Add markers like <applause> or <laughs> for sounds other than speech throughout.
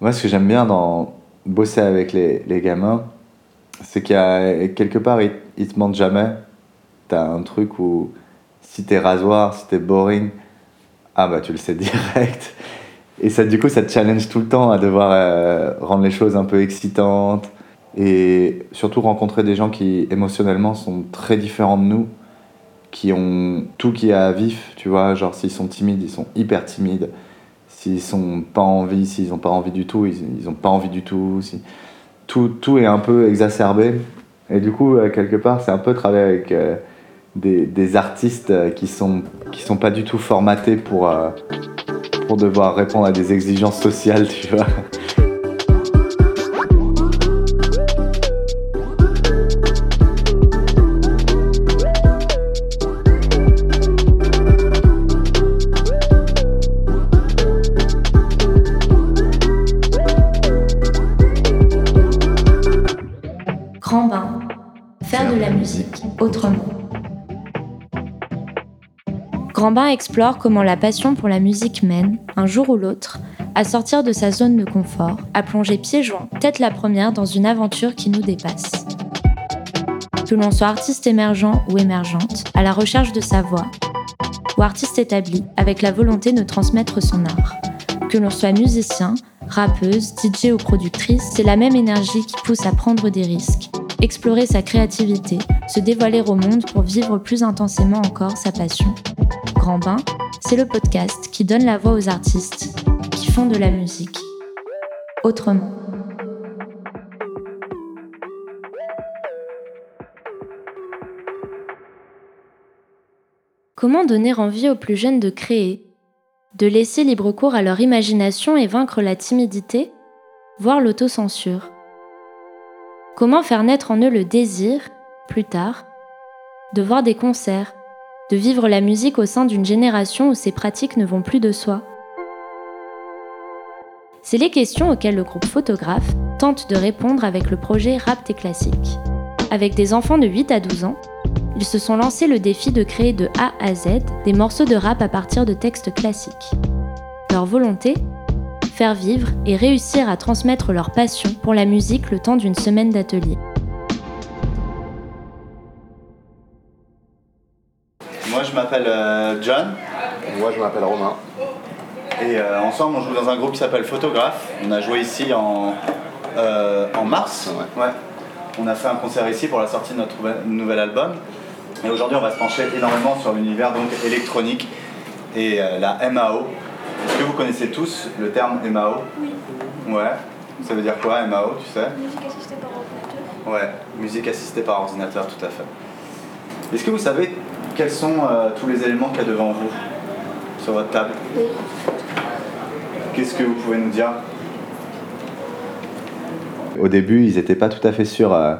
Moi, ce que j'aime bien dans bosser avec les, les gamins, c'est qu'il y a quelque part, ils, ils te mentent jamais. T'as un truc où si t'es rasoir, si t'es boring, ah bah tu le sais <laughs> direct. Et ça, du coup, ça te challenge tout le temps à devoir euh, rendre les choses un peu excitantes et surtout rencontrer des gens qui émotionnellement sont très différents de nous, qui ont tout qui est à vif, tu vois, genre s'ils sont timides, ils sont hyper timides, s'ils sont pas s'ils ont pas envie du tout, ils, ils ont pas envie du tout, si... tout, tout est un peu exacerbé. Et du coup, euh, quelque part, c'est un peu travailler avec euh, des, des, artistes qui sont, qui sont pas du tout formatés pour, euh, pour devoir répondre à des exigences sociales. <laughs> Explore comment la passion pour la musique mène, un jour ou l'autre, à sortir de sa zone de confort, à plonger pieds joints, tête la première dans une aventure qui nous dépasse. Que l'on soit artiste émergent ou émergente, à la recherche de sa voix, ou artiste établi, avec la volonté de transmettre son art. Que l'on soit musicien, rappeuse, DJ ou productrice, c'est la même énergie qui pousse à prendre des risques, explorer sa créativité, se dévoiler au monde pour vivre plus intensément encore sa passion. C'est le podcast qui donne la voix aux artistes qui font de la musique autrement. Comment donner envie aux plus jeunes de créer, de laisser libre cours à leur imagination et vaincre la timidité, voire l'autocensure? Comment faire naître en eux le désir, plus tard, de voir des concerts, de vivre la musique au sein d'une génération où ces pratiques ne vont plus de soi C'est les questions auxquelles le groupe Photographe tente de répondre avec le projet Rap Classique. Avec des enfants de 8 à 12 ans, ils se sont lancés le défi de créer de A à Z des morceaux de rap à partir de textes classiques. Leur volonté Faire vivre et réussir à transmettre leur passion pour la musique le temps d'une semaine d'atelier. M'appelle euh, John. Moi, je m'appelle Romain. Et euh, ensemble, on joue dans un groupe qui s'appelle Photographe. On a joué ici en, euh, en mars. Ouais. Ouais. On a fait un concert ici pour la sortie de notre nouvel- nouvel album. Et aujourd'hui, on va se pencher énormément sur l'univers donc électronique et euh, la MAO. Est-ce que vous connaissez tous le terme MAO Oui, Ouais. Ça veut dire quoi MAO, tu sais? Musique assistée par ordinateur. Ouais, musique assistée par ordinateur, tout à fait. Est-ce que vous savez quels sont euh, tous les éléments qu'il y a devant vous sur votre table Oui. Qu'est-ce que vous pouvez nous dire Au début, ils n'étaient pas tout à fait sûrs euh,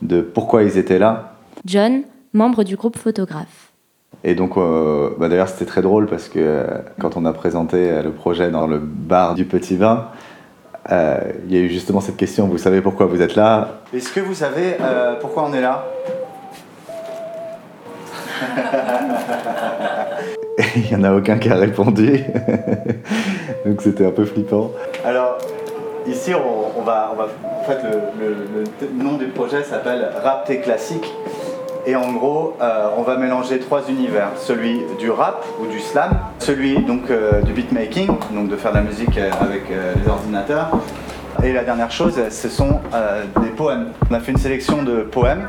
de pourquoi ils étaient là. John, membre du groupe Photographe. Et donc, euh, bah d'ailleurs, c'était très drôle parce que euh, quand on a présenté euh, le projet dans le bar du Petit Vin, euh, il y a eu justement cette question vous savez pourquoi vous êtes là? Est-ce que vous savez euh, pourquoi on est là? <laughs> Il n'y en a aucun qui a répondu. <laughs> Donc c'était un peu flippant. Alors, ici, on, va. En fait, le, nom du projet s'appelle Rapté Classique. Et en gros, euh, on va mélanger trois univers celui du rap ou du slam, celui donc euh, du beatmaking, donc de faire de la musique euh, avec les ordinateurs. Et la dernière chose, ce sont des poèmes. On a fait une sélection de poèmes,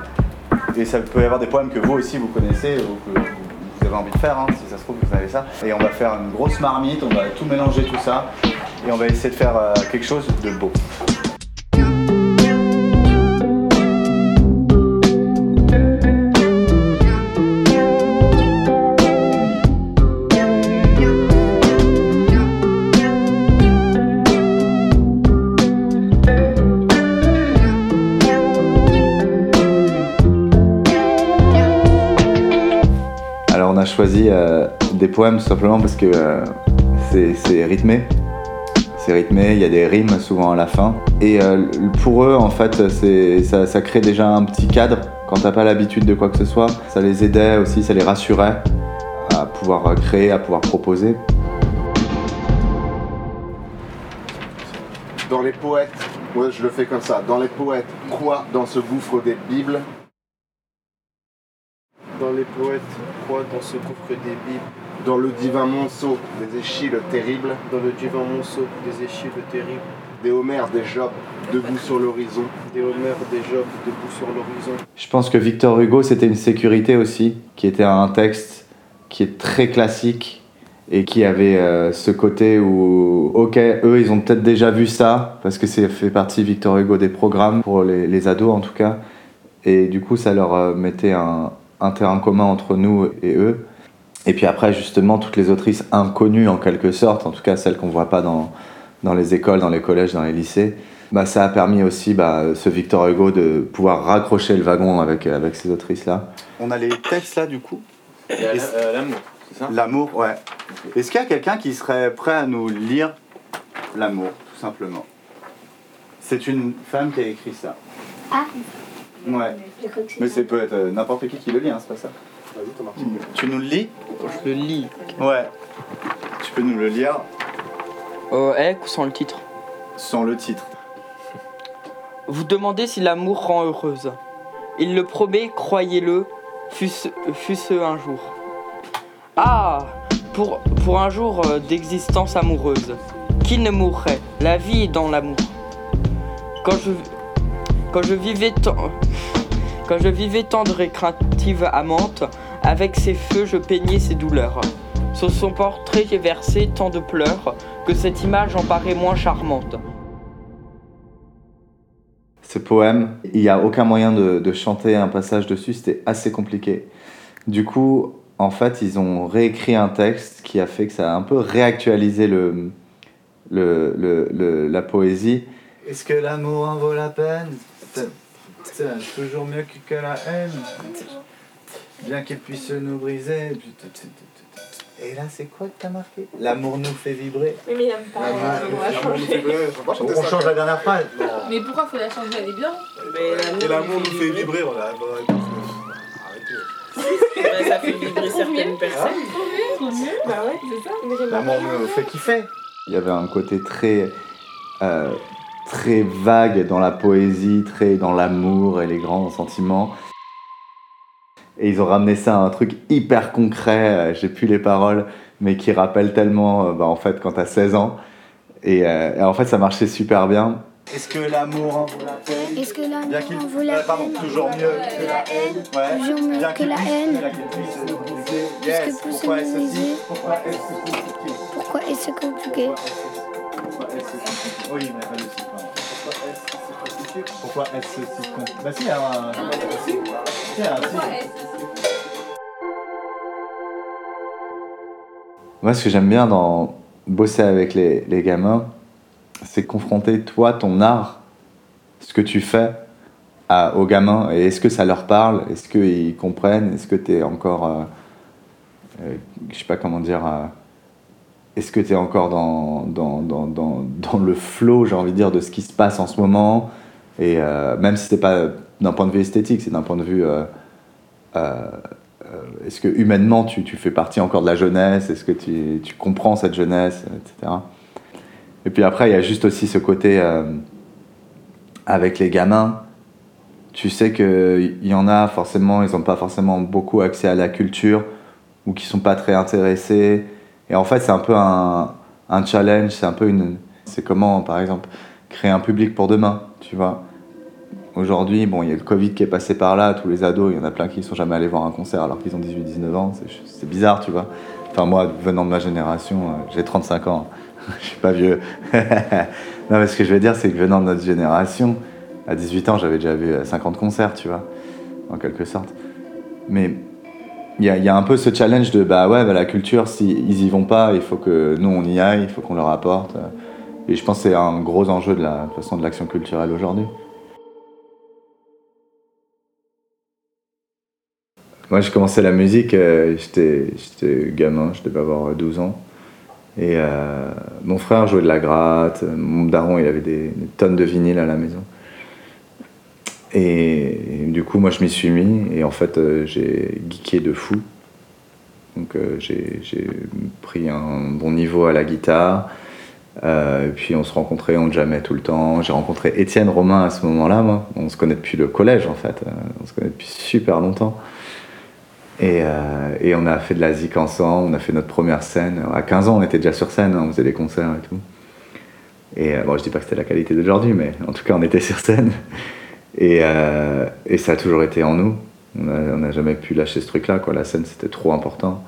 et ça peut y avoir des poèmes que vous aussi vous connaissez ou que vous avez envie de faire, hein, si ça se trouve vous avez ça. Et on va faire une grosse marmite, on va tout mélanger tout ça, et on va essayer de faire euh, quelque chose de beau. Choisi euh, des poèmes tout simplement parce que euh, c'est c'est rythmé. C'est rythmé, il y a des rimes souvent à la fin. Et euh, pour eux, en fait, c'est- ça, ça crée déjà un petit cadre. Quand t'as pas l'habitude de quoi que ce soit, ça les aidait aussi, ça les rassurait à pouvoir créer, à pouvoir proposer. Dans les poètes, ouais, je le fais comme ça. Dans les poètes, quoi dans ce gouffre des Bibles? Dans les poètes, quoi dans ce gouffre des Bibles Dans le divin monceau des Échilles terribles, Dans le divin monceau des Échilles terribles, des Homères, des Jobs, debout sur l'horizon. des Homères, des Jobs debout sur l'horizon. Je pense que Victor Hugo, c'était une sécurité aussi, qui était un texte qui est très classique et qui avait euh, ce côté où, ok, eux, ils ont peut-être déjà vu ça, parce que c'est fait partie, Victor Hugo, des programmes, pour les, les ados en tout cas, et du coup, ça leur euh, mettait un, un terrain commun entre nous et eux. Et puis après, justement, toutes les autrices inconnues en quelque sorte, en tout cas celles qu'on voit pas dans, dans les écoles, dans les collèges, dans les lycées, bah, ça a permis aussi bah, ce Victor Hugo de pouvoir raccrocher le wagon avec, avec ces autrices-là. On a les textes là du coup. L'amour, c'est ça? L'amour, ouais. Est-ce qu'il y a quelqu'un qui serait prêt à nous lire l'amour, tout simplement? C'est une femme qui a écrit ça. Ah, Ouais. Mais c'est peut être euh, n'importe qui qui le lit, hein, c'est pas ça. Vas-y, Thomas. Tu nous le lis Je le lis. Ouais. Tu peux nous le lire Euh, avec ou sans le titre? Sans le titre. Vous demandez si l'amour rend heureuse. Il le promet, croyez-le, fût-ce fût-ce un jour. Ah pour, pour un jour euh, d'existence amoureuse. Qui ne mourrait? La vie est dans l'amour. Quand je, quand je vivais tant- quand je vivais tendre et craintive amante, avec ses feux je peignais ses douleurs. Sur son portrait j'ai versé tant de pleurs que cette image en paraît moins charmante. Ce poème, il n'y a aucun moyen de, de chanter un passage dessus, c'était assez compliqué. Du coup, en fait, ils ont réécrit un texte qui a fait que ça a un peu réactualisé le, le, le- le- la poésie. Est-ce que l'amour en vaut la peine? Toujours mieux que la haine. Bien qu'elle puisse nous briser. Et là, c'est quoi que t'as marqué? L'amour nous fait vibrer. Mais il aime pas. On change la dernière phrase. Mais pourquoi faut la changer? Elle est bien. Et l'amour nous fait vibrer, on a. Ça fait vibrer certaines personnes. Bah ouais, c'est ça. Mais j'aime pas. L'amour nous fait kiffer. Il y avait un côté très, euh, très vague dans la poésie, très dans l'amour et les grands sentiments. Et ils ont ramené ça à un truc hyper concret, euh, j'ai plus les paroles, mais qui rappelle tellement, euh, bah, en fait, quand t'as 16 ans. Et, euh, et en fait, ça marchait super bien. Est-ce que l'amour en vaut la peine? Est-ce que Bien l'amour qu'il en vaut la euh, pardon, peine? toujours mieux que la haine. Ouais. Toujours mieux Bien que qu'il la puisse- haine. est-ce Pourquoi est-ce compliqué Pourquoi est-ce compliqué? Pourquoi est-ce compliqué? Oui, mais pas pardon. Pourquoi est-ce si compliqué Bah si, il y a un... Si, il y a un si. Moi, ce que j'aime bien dans bosser avec les, les gamins, c'est confronter toi, ton art, ce que tu fais à, aux gamins. Et est-ce que ça leur parle? Est-ce qu'ils comprennent? Est-ce que tu es encore. euh, euh, je sais pas comment dire. euh, est-ce que tu es encore dans, dans, dans, dans, le flow, j'ai envie de dire, de ce qui se passe en ce moment Et euh, même si c'est pas d'un point de vue esthétique, c'est d'un point de vue. euh, euh, est-ce que humainement tu, tu fais partie encore de la jeunesse? Est-ce que tu, tu comprends cette jeunesse, etc. Et puis après, il y a juste aussi ce côté avec les gamins. Tu sais qu'il y en a forcément, ils n'ont pas forcément beaucoup accès à la culture ou qui sont pas très intéressés. Et en fait, c'est un peu un, challenge, c'est un peu une. C'est comment, par exemple, créer un public pour demain, tu vois. Aujourd'hui, bon, il y a le Covid qui est passé par là, tous les ados, il y en a plein qui ne sont jamais allés voir un concert alors qu'ils ont 18-19 ans, c'est- bizarre, tu vois. Enfin, moi, venant de ma génération, euh, j'ai 35 ans, <laughs> je suis pas vieux. <laughs> non, mais ce que je veux dire, c'est que venant de notre génération, à 18 ans, j'avais déjà vu euh, 50 concerts, tu vois, en quelque sorte. Mais il y a, un peu ce challenge de, bah ouais, bah, la culture, s'ils ils y vont pas, il faut que nous, on y aille, il faut qu'on leur apporte. euh. Et je pense que c'est un gros enjeu de la façon de l'action culturelle aujourd'hui. Moi, j'ai commencé la musique, euh, j'étais gamin, je devais avoir 12 ans. Et euh, mon frère jouait de la gratte, mon daron, il avait des, des tonnes de vinyles à la maison. Et, du coup, moi, je m'y suis mis, et en fait, euh, j'ai geeké de fou. Donc, euh, j'ai pris un bon niveau à la guitare. Euh, et puis on se rencontrait, on jamais tout le temps. J'ai rencontré Étienne Romain à ce moment-là, moi. On se connaît depuis le collège en fait. On se connaît depuis super longtemps. Et, et on a fait de la zik ensemble, on a fait notre première scène. À 15 ans, on était déjà sur scène, hein, on faisait des concerts et tout. Et bon, je dis pas que c'était la qualité d'aujourd'hui, mais en tout cas, on était sur scène. Et, et ça a toujours été en nous. On n'a jamais pu lâcher ce truc-là. La scène, c'était trop important.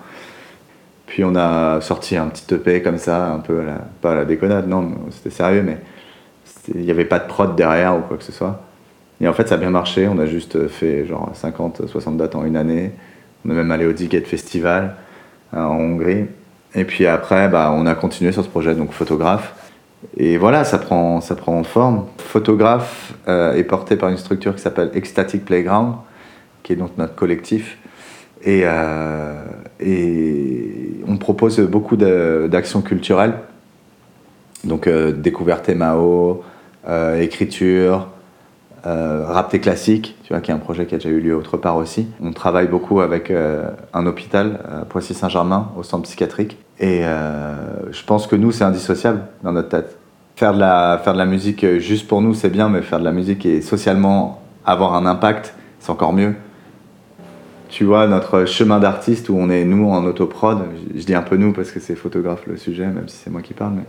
Puis on a sorti un petit EP comme ça, un peu, la, pas à la déconnade, non, c'était sérieux, mais il n'y avait pas de prod derrière ou quoi que ce soit. Et en fait, ça a bien marché. On a juste fait genre 50, 60 dates en une année. On est même allé au Diget Festival hein, en Hongrie. Et puis après, bah, on a continué sur ce projet, donc photographe. Et voilà, ça prend, ça prend forme. Photographe euh, est porté par une structure qui s'appelle Ecstatic Playground, qui est donc notre collectif. Et, euh, et on propose beaucoup d'actions culturelles. Donc euh, découverte Mao, écriture, euh, rap classique, tu vois, qui est un projet qui a déjà eu lieu autre part aussi. On travaille beaucoup avec euh, un hôpital, Poissy-Saint-Germain, au centre psychiatrique. Et je pense que nous, c'est indissociable dans notre tête. Faire de, la, faire de la musique juste pour nous, c'est bien, mais faire de la musique et socialement avoir un impact, c'est encore mieux tu vois, notre chemin d'artiste où on est nous en autoprod, je, je dis un peu nous parce que c'est photographe le sujet, même si c'est moi qui parle, mais,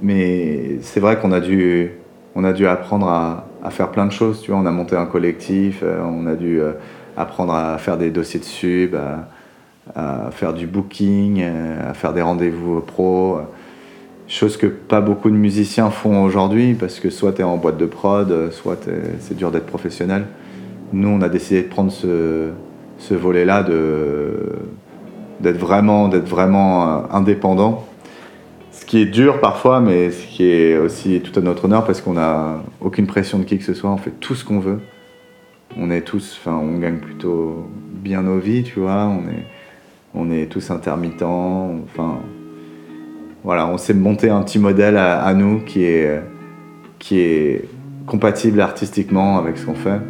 mais c'est vrai qu'on a dû, on a dû apprendre à, à, faire plein de choses, tu vois, on a monté un collectif, euh, on a dû euh, apprendre à faire des dossiers de sub, à, faire du booking, euh, à faire des rendez-vous pro, chose que pas beaucoup de musiciens font aujourd'hui parce que soit tu es en boîte de prod, soit c'est dur d'être professionnel nous, on a décidé de prendre ce, ce volet-là, d'être vraiment, d'être vraiment indépendant. Ce qui est dur parfois, mais ce qui est aussi tout à notre honneur parce qu'on n'a aucune pression de qui que ce soit, on fait tout ce qu'on veut. On est tous, enfin, on gagne plutôt bien nos vies, tu vois, on est, tous intermittents, enfin, voilà, on s'est monté un petit modèle à, à nous qui est, qui est compatible artistiquement avec ce qu'on fait.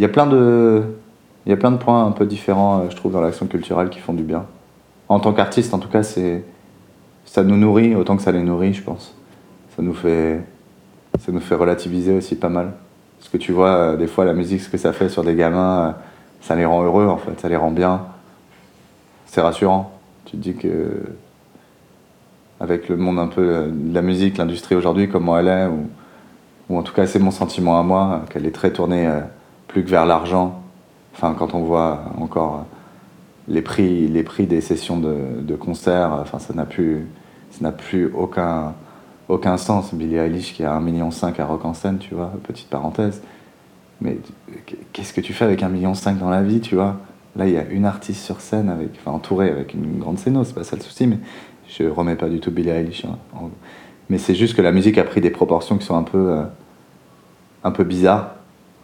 Il y a plein de il y a plein de points un peu différents euh, je trouve dans l'action culturelle qui font du bien. En tant qu'artiste en tout cas c'est ça nous nourrit autant que ça les nourrit je pense. Ça nous fait ça nous fait relativiser aussi pas mal. Parce que tu vois euh, des fois la musique ce que ça fait sur des gamins euh, ça les rend heureux en fait ça les rend bien. C'est rassurant. Tu te dis que avec le monde un peu de la musique l'industrie aujourd'hui comment elle est ou, ou en tout cas c'est mon sentiment à moi qu'elle est très tournée plus que vers l'argent. Enfin, quand on voit encore les prix, les prix des sessions de, de concert, enfin, ça n'a plus, ça n'a plus aucun, aucun sens. Billie Eilish qui a 1,5 million à Rock en scène, tu vois, petite parenthèse. Mais qu'est-ce que tu fais avec 1,5 million dans la vie, tu vois? Là, il y a une artiste sur scène, avec, enfin, entourée avec une grande scène, c'est pas ça le souci, mais je remets pas du tout Billie Eilish. Hein. Mais c'est juste que la musique a pris des proportions qui sont un peu, euh, un peu bizarres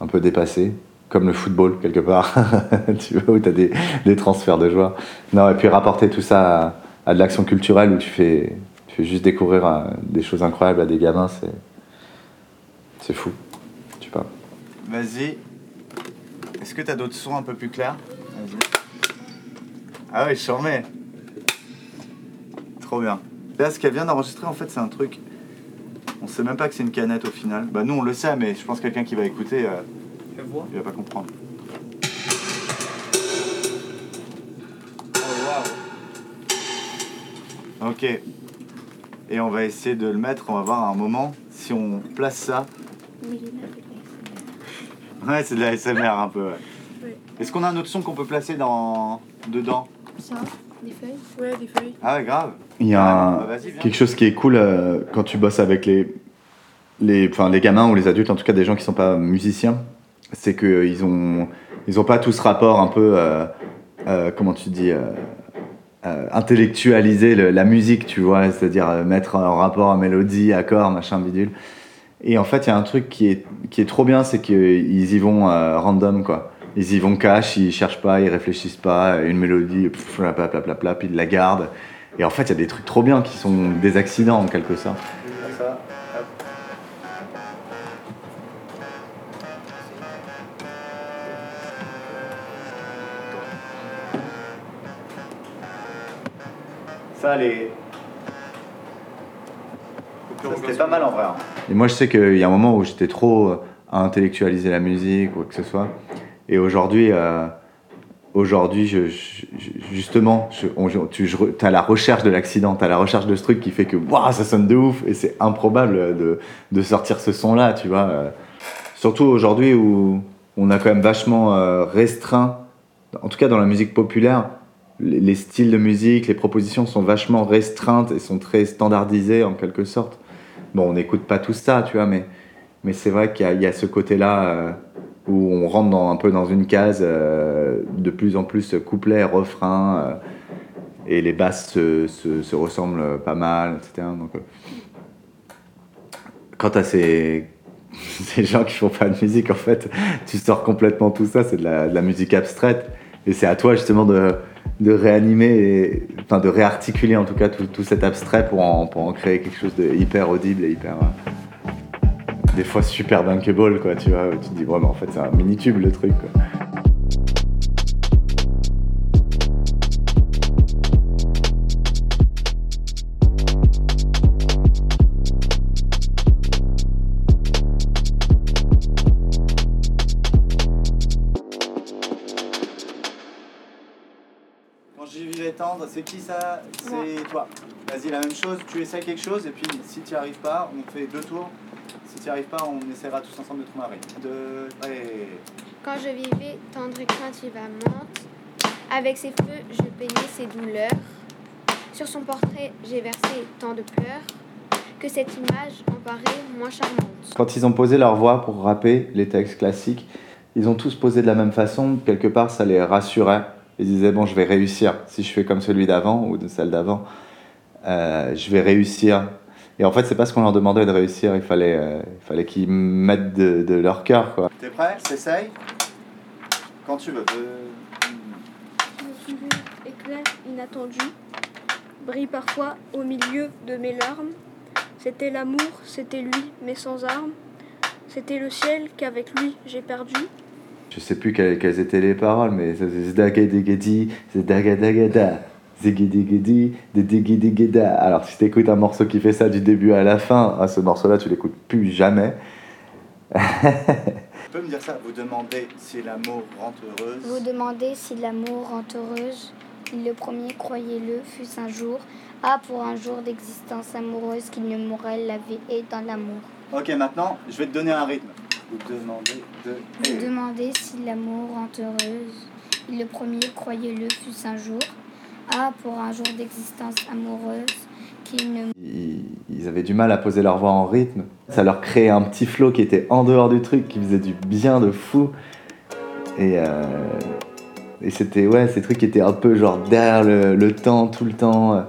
un peu dépassé, comme le football quelque part, <laughs> tu vois, où tu as des, des, transferts de joueurs. Non, et puis rapporter tout ça à, de l'action culturelle où tu fais, tu fais juste découvrir euh, des choses incroyables à des gamins, c'est, c'est fou. Tu pas. Vas-y. Est-ce que tu as d'autres sons un peu plus clairs? Ah oui, je. Trop bien. Là, ce qu'elle vient d'enregistrer, en fait, c'est un truc on sait même pas que c'est une canette au final. Bah nous on le sait, mais je pense que quelqu'un qui va écouter, euh, il va pas comprendre. Oh, ok. Et on va essayer de le mettre, on va voir à un moment si on place ça. Ouais, c'est de la SMR un peu. Ouais. Est-ce qu'on a un autre son qu'on peut placer dans dedans? Ça, des feuilles Ouais, des feuilles. Ah ouais, grave. Il y a un, quelque chose qui est cool euh, quand tu bosses avec les, les, enfin, les gamins ou les adultes, en tout cas des gens qui sont pas musiciens, c'est qu'ils ont, ils ont pas tout ce rapport un peu, euh, euh, comment tu dis, euh, euh intellectualiser le, la musique, tu vois, c'est-à-dire euh, mettre en rapport à mélodie, accord, machin, bidule. Et en fait, il y a un truc qui est, qui est trop bien, c'est qu'ils y vont random, quoi. ils y vont cash, ils cherchent pas, ils réfléchissent pas, une mélodie, puis ils la gardent. Et en fait, il y a des trucs trop bien qui sont des accidents en quelque sorte. Ça, les. C'était pas mal en vrai. hein. Et moi, je sais qu'il y a un moment où j'étais trop euh, à intellectualiser la musique ou quoi que ce soit. Et aujourd'hui, euh, aujourd'hui, justement, je, on- tu as la recherche de l'accident, tu as la recherche de ce truc qui fait que waouh, ça sonne de ouf et c'est improbable de, de sortir ce son-là, tu vois. euh. Surtout aujourd'hui où on a quand même vachement euh, restreint, en tout cas dans la musique populaire, les, les styles de musique, les propositions sont vachement restreintes et sont très standardisées en quelque sorte. Bon, on n'écoute pas tout ça, tu vois, mais, mais c'est vrai qu'il y a ce côté-là euh, où on rentre un peu dans une case euh, de plus en plus couplet, refrain, euh, et les basses se, se- se ressemblent pas mal, etc. Donc, euh, quant à ces, <laughs> ces gens qui font pas de musique, en fait, tu sors complètement tout ça, c'est de la, musique abstraite, et c'est à toi justement de, de réanimer, enfin de réarticuler en tout cas tout, tout cet abstrait pour en, pour en créer quelque chose de hyper audible et hyper. Des fois super bankable, quoi, tu vois, où tu te dis, ouais, mais en fait, c'est un mini-tube le truc, quoi. Quand j'y vivais tendre, c'est qui ça? C'est toi. Vas-y, la même chose, tu essaies quelque chose et puis si tu n'y arrives pas, on fait deux tours. Si arrives pas, on essaiera tous ensemble de trouver un rythme. Deux, allez. Quand je vivais tendre et craintivement, avec ses feux, je peignais ses douleurs. Sur son portrait, j'ai versé tant de pleurs que cette image en paraît moins charmante. Quand ils ont posé leur voix pour rapper les textes classiques, ils ont tous posé de la même façon. Quelque part, ça les rassurait. Ils disaient bon, je vais réussir. Si je fais comme celui d'avant ou de celle d'avant, euh, je vais réussir. Et en fait, c'est pas ce qu'on leur demandait de réussir. Il fallait, euh, il fallait qu'ils mettent de, de leur cœur, quoi. T'es prêt? T'essayes? Quand tu veux. Euh, Je suis éclair inattendu, brille parfois au milieu de mes larmes. C'était l'amour, c'était lui, mais sans armes. C'était le ciel qu'avec lui j'ai perdu. Je sais plus quelles, quelles étaient les paroles, mais c'est Zdagadegedi, Zdagadagada, Alors si t'écoutes un morceau qui fait ça du début à la fin, ah, ce morceau-là tu l'écoutes plus jamais. Tu peux me dire ça Vous demandez si l'amour rend heureuse. Vous demandez si l'amour rend heureuse. Le premier, croyez-le, fut un jour. Ah, pour un jour d'existence amoureuse qu'il ne mourrait la vie et dans l'amour. Ok, maintenant, je vais te donner un rythme. Vous demandez de. Vous demandez si l'amour rend heureuse. Le premier, croyez-le, fut un jour. Ah, pour un jour d'existence amoureuse qu'il ne Ils, ils avaient du mal à poser leur voix en rythme. Ça leur créait un petit flow qui était en dehors du truc, qui faisait du bien de fou. Et, euh, et c'était, ouais, ces trucs qui étaient un peu genre derrière le, le temps, tout le temps.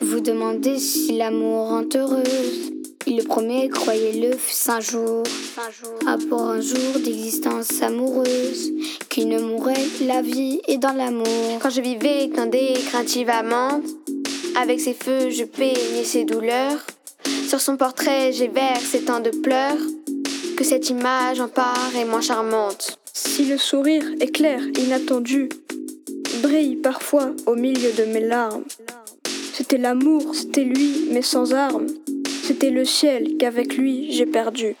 Vous demandez si l'amour rend heureuse. Le premier, croyez-le, fut un jour. Ah, pour un jour d'existence amoureuse, qui ne mourrait la vie et dans l'amour. Quand je vivais tendée et craintivement, avec ses feux, je peignais ses douleurs. Sur son portrait, j'ai versé tant de pleurs que cette image en paraît moins charmante. Si le sourire éclair inattendu brille parfois au milieu de mes larmes. C'était l'amour, c'était lui, mais sans armes. C'était le ciel qu'avec lui j'ai perdu.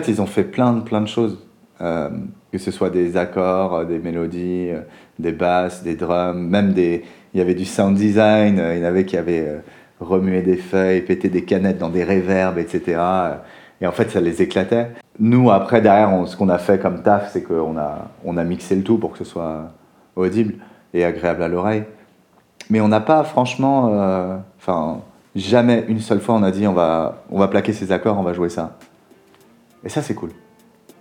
Fait, ils ont fait plein de, plein de choses. Euh, que ce soit des accords, euh, des mélodies, euh, des basses, des drums, même des. Il y avait du sound design, il y en avait qui avaient remué des feuilles, pété des canettes dans des reverbs, etc. Et en fait, ça les éclatait. Nous, après, derrière, ce qu'on a fait comme taf, c'est qu'on a, on a mixé le tout pour que ce soit audible et agréable à l'oreille. Mais on n'a pas, franchement, enfin, jamais une seule fois on a dit on va, on va plaquer ces accords, on va jouer ça. Et ça, c'est cool.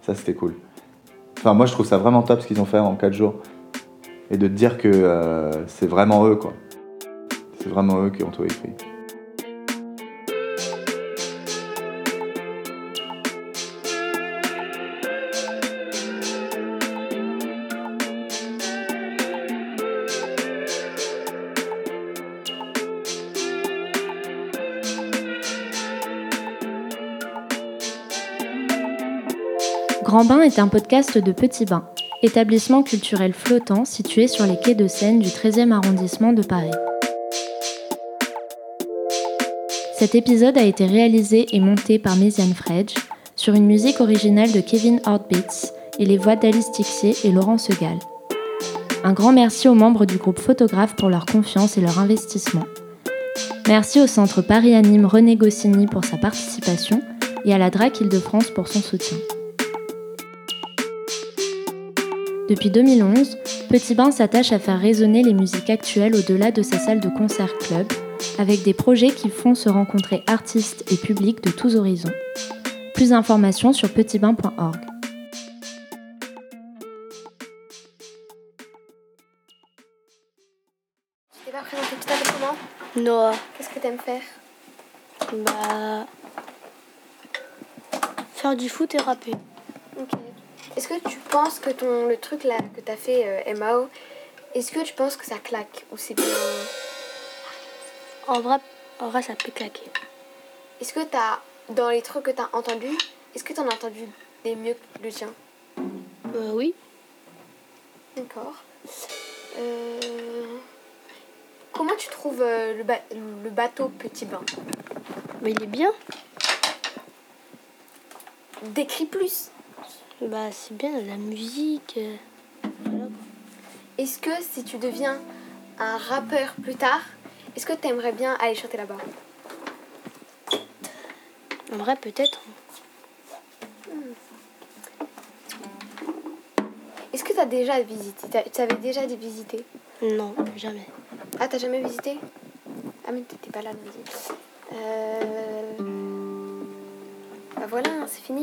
Ça, c'était cool. Enfin, moi, je trouve ça vraiment top ce qu'ils ont fait en 4 jours. Et de te dire que euh, c'est vraiment eux, quoi. C'est vraiment eux qui ont tout écrit. Grand Bain est un podcast de Petit Bain, établissement culturel flottant situé sur les quais de Seine du 13e arrondissement de Paris. Cet épisode a été réalisé et monté par Méziane Fredge sur une musique originale de Kevin Heartbeats et les voix d'Alice Tixier et Laurent Segal. Un grand merci aux membres du groupe Photographe pour leur confiance et leur investissement. Merci au Centre Paris Anime René Goscinny pour sa participation et à la DRAC Île-de-France pour son soutien. Depuis 2011, Petit Bain s'attache à faire résonner les musiques actuelles au-delà de sa salle de concert club, avec des projets qui font se rencontrer artistes et publics de tous horizons. Plus d'informations sur petitbain.org. Pas présenté, tu t'appelles comment? Noah, Qu'est-ce que t'aimes faire? Bah. Faire du foot et rapper. Est-ce que tu penses que ton, le truc là que t'as fait euh, MAO, est-ce que tu penses que ça claque ou c'est bien En vrai, en vrai, ça peut claquer. Est-ce que t'as, dans les trucs que t'as entendus, est-ce que t'en as entendu des mieux que le tien? Euh, oui. D'accord. Euh, Comment tu trouves euh, le, ba- le bateau Petit Bain? Mais il est bien. Décris plus. Bah, c'est bien la musique. euh, voilà. Est-ce que si tu deviens un rappeur plus tard, est-ce que tu aimerais bien aller chanter là-bas? En vrai, peut-être. Est-ce que tu as déjà visité Tu avais déjà visité Non, jamais. Ah, t'as jamais visité? Ah, mais t'étais pas là lundi. Euh... Bah voilà, c'est fini.